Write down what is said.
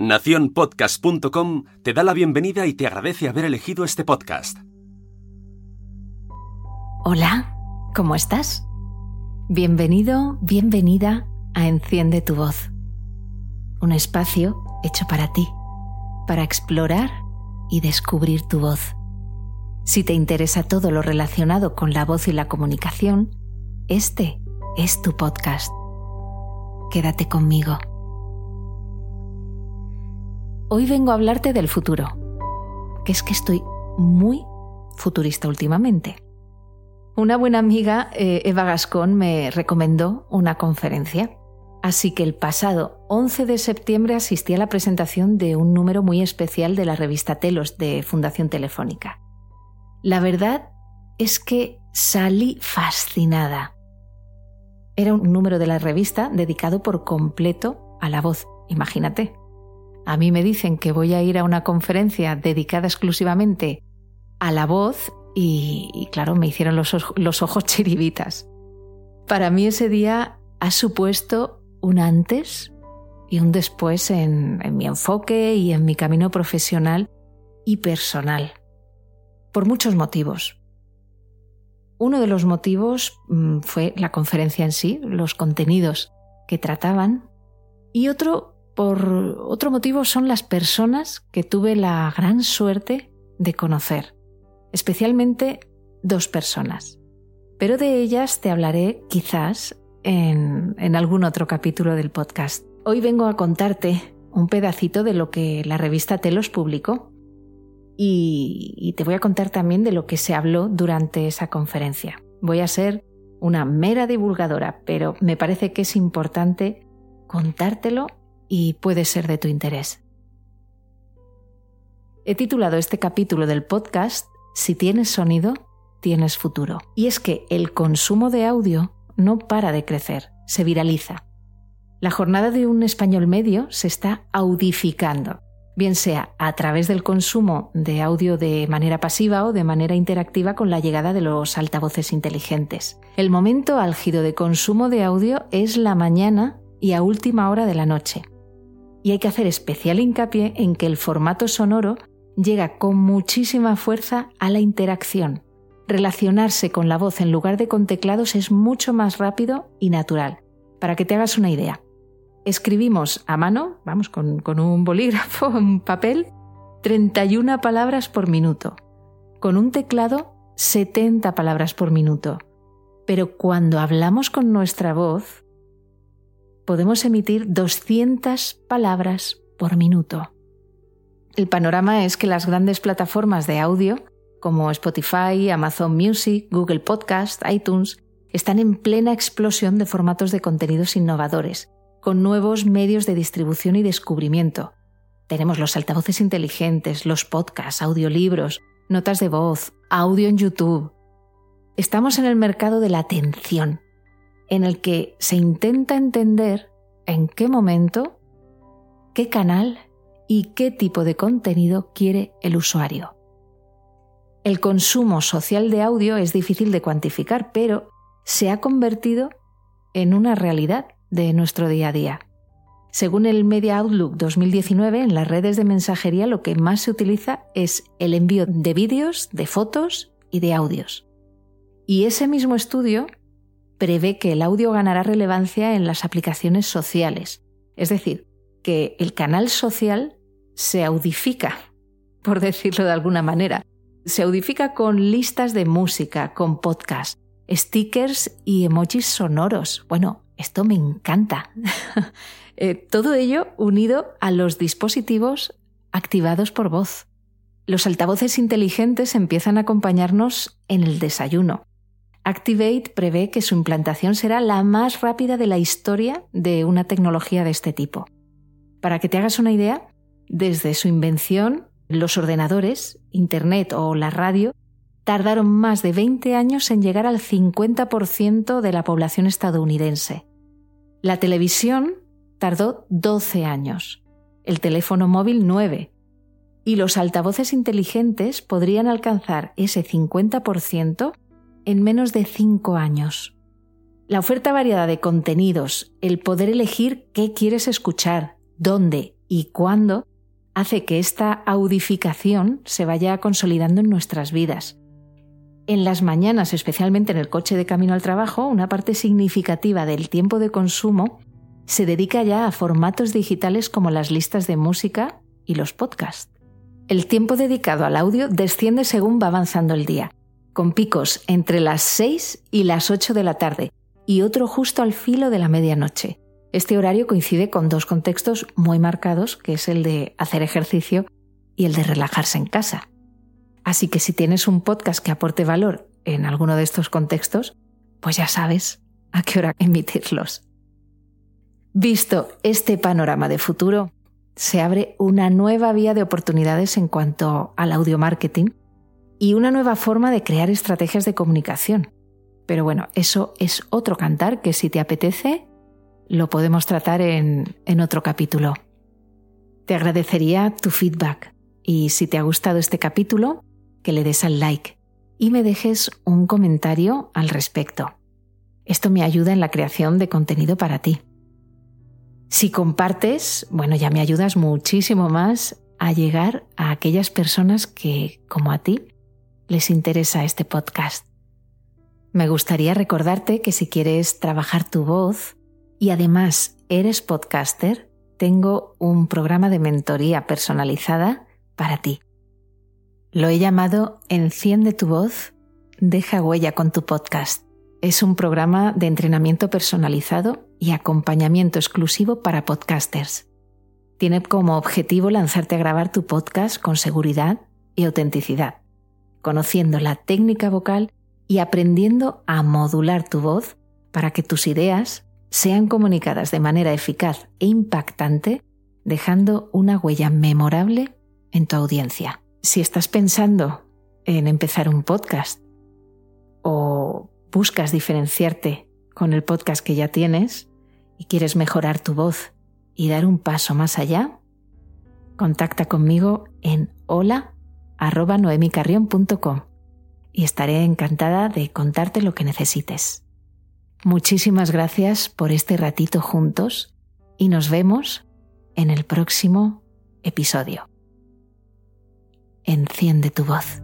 Naciónpodcast.com te da la bienvenida y te agradece haber elegido este podcast. Hola, ¿cómo estás? Bienvenido, bienvenida a Enciende tu voz. Un espacio hecho para ti, para explorar y descubrir tu voz. Si te interesa todo lo relacionado con la voz y la comunicación, este es tu podcast. Quédate conmigo. Hoy vengo a hablarte del futuro, que es que estoy muy futurista últimamente. Una buena amiga, eh, Eva Gascón, me recomendó una conferencia. Así que el pasado 11 de septiembre asistí a la presentación de un número muy especial de la revista Telos de Fundación Telefónica. La verdad es que salí fascinada. Era un número de la revista dedicado por completo a la voz, imagínate. A mí me dicen que voy a ir a una conferencia dedicada exclusivamente a la voz y, claro, me hicieron los, los ojos chiribitas. Para mí ese día ha supuesto un antes y un después en, en mi enfoque y en mi camino profesional y personal. Por muchos motivos. Uno de los motivos mm, fue la conferencia en sí, los contenidos que trataban, y otro por otro motivo son las personas que tuve la gran suerte de conocer, especialmente dos personas. Pero de ellas te hablaré quizás en, algún otro capítulo del podcast. Hoy vengo a contarte un pedacito de lo que la revista Telos publicó y, te voy a contar también de lo que se habló durante esa conferencia. Voy a ser una mera divulgadora, pero me parece que es importante contártelo y puede ser de tu interés. He titulado este capítulo del podcast Si tienes sonido, tienes futuro. Y es que el consumo de audio no para de crecer, se viraliza. La jornada de un español medio se está audificando, bien sea a través del consumo de audio de manera pasiva o de manera interactiva con la llegada de los altavoces inteligentes. El momento álgido de consumo de audio es la mañana y a última hora de la noche y hay que hacer especial hincapié en que el formato sonoro llega con muchísima fuerza a la interacción. Relacionarse con la voz en lugar de con teclados es mucho más rápido y natural. Para que te hagas una idea, escribimos a mano, vamos, con, un bolígrafo, un papel, 31 palabras por minuto. Con un teclado, 70 palabras por minuto. Pero cuando hablamos con nuestra voz, podemos emitir 200 palabras por minuto. El panorama es que las grandes plataformas de audio, como Spotify, Amazon Music, Google Podcast, iTunes, están en plena explosión de formatos de contenidos innovadores, con nuevos medios de distribución y descubrimiento. Tenemos los altavoces inteligentes, los podcasts, audiolibros, notas de voz, audio en YouTube. Estamos en el mercado de la atención, en el que se intenta entender en qué momento, qué canal y qué tipo de contenido quiere el usuario. El consumo social de audio es difícil de cuantificar, pero se ha convertido en una realidad de nuestro día a día. Según el Media Outlook 2019, en las redes de mensajería lo que más se utiliza es el envío de vídeos, de fotos y de audios. Y ese mismo estudio prevé que el audio ganará relevancia en las aplicaciones sociales. Es decir, que el canal social se audifica, por decirlo de alguna manera. Se audifica con listas de música, con podcasts, stickers y emojis sonoros. Bueno, esto me encanta. Eh, todo ello unido a los dispositivos activados por voz. Los altavoces inteligentes empiezan a acompañarnos en el desayuno, Activate prevé que su implantación será la más rápida de la historia de una tecnología de este tipo. Para que te hagas una idea, desde su invención, los ordenadores, Internet o la radio tardaron más de 20 años en llegar al 50% de la población estadounidense. La televisión tardó 12 años, el teléfono móvil 9, y los altavoces inteligentes podrían alcanzar ese 50% en menos de cinco años. La oferta variada de contenidos, el poder elegir qué quieres escuchar, dónde y cuándo hace que esta audificación se vaya consolidando en nuestras vidas. En las mañanas, especialmente en el coche de camino al trabajo, una parte significativa del tiempo de consumo se dedica ya a formatos digitales como las listas de música y los podcasts. El tiempo dedicado al audio desciende según va avanzando el día, con picos entre las 6 y las 8 de la tarde y otro justo al filo de la medianoche. Este horario coincide con dos contextos muy marcados, que es el de hacer ejercicio y el de relajarse en casa. Así que si tienes un podcast que aporte valor en alguno de estos contextos, pues ya sabes a qué hora emitirlos. Visto este panorama de futuro, se abre una nueva vía de oportunidades en cuanto al audio marketing y una nueva forma de crear estrategias de comunicación. Pero bueno, eso es otro cantar que si te apetece, lo podemos tratar en, en otro capítulo. Te agradecería tu feedback y si te ha gustado este capítulo, que le des al like y me dejes un comentario al respecto. Esto me ayuda en la creación de contenido para ti. Si compartes, bueno, ya me ayudas muchísimo más a llegar a aquellas personas que, como a ti, les interesa este podcast. Me gustaría recordarte que si quieres trabajar tu voz y además eres podcaster, tengo un programa de mentoría personalizada para ti. Lo he llamado Enciende tu voz, deja huella con tu podcast. Es un programa de entrenamiento personalizado y acompañamiento exclusivo para podcasters. Tiene como objetivo lanzarte a grabar tu podcast con seguridad y autenticidad, conociendo la técnica vocal y aprendiendo a modular tu voz para que tus ideas sean comunicadas de manera eficaz e impactante, dejando una huella memorable en tu audiencia. Si estás pensando en empezar un podcast o buscas diferenciarte con el podcast que ya tienes y quieres mejorar tu voz y dar un paso más allá, contacta conmigo en hola@noemicarrion.com y estaré encantada de contarte lo que necesites. Muchísimas gracias por este ratito juntos y nos vemos en el próximo episodio. Enciende tu voz.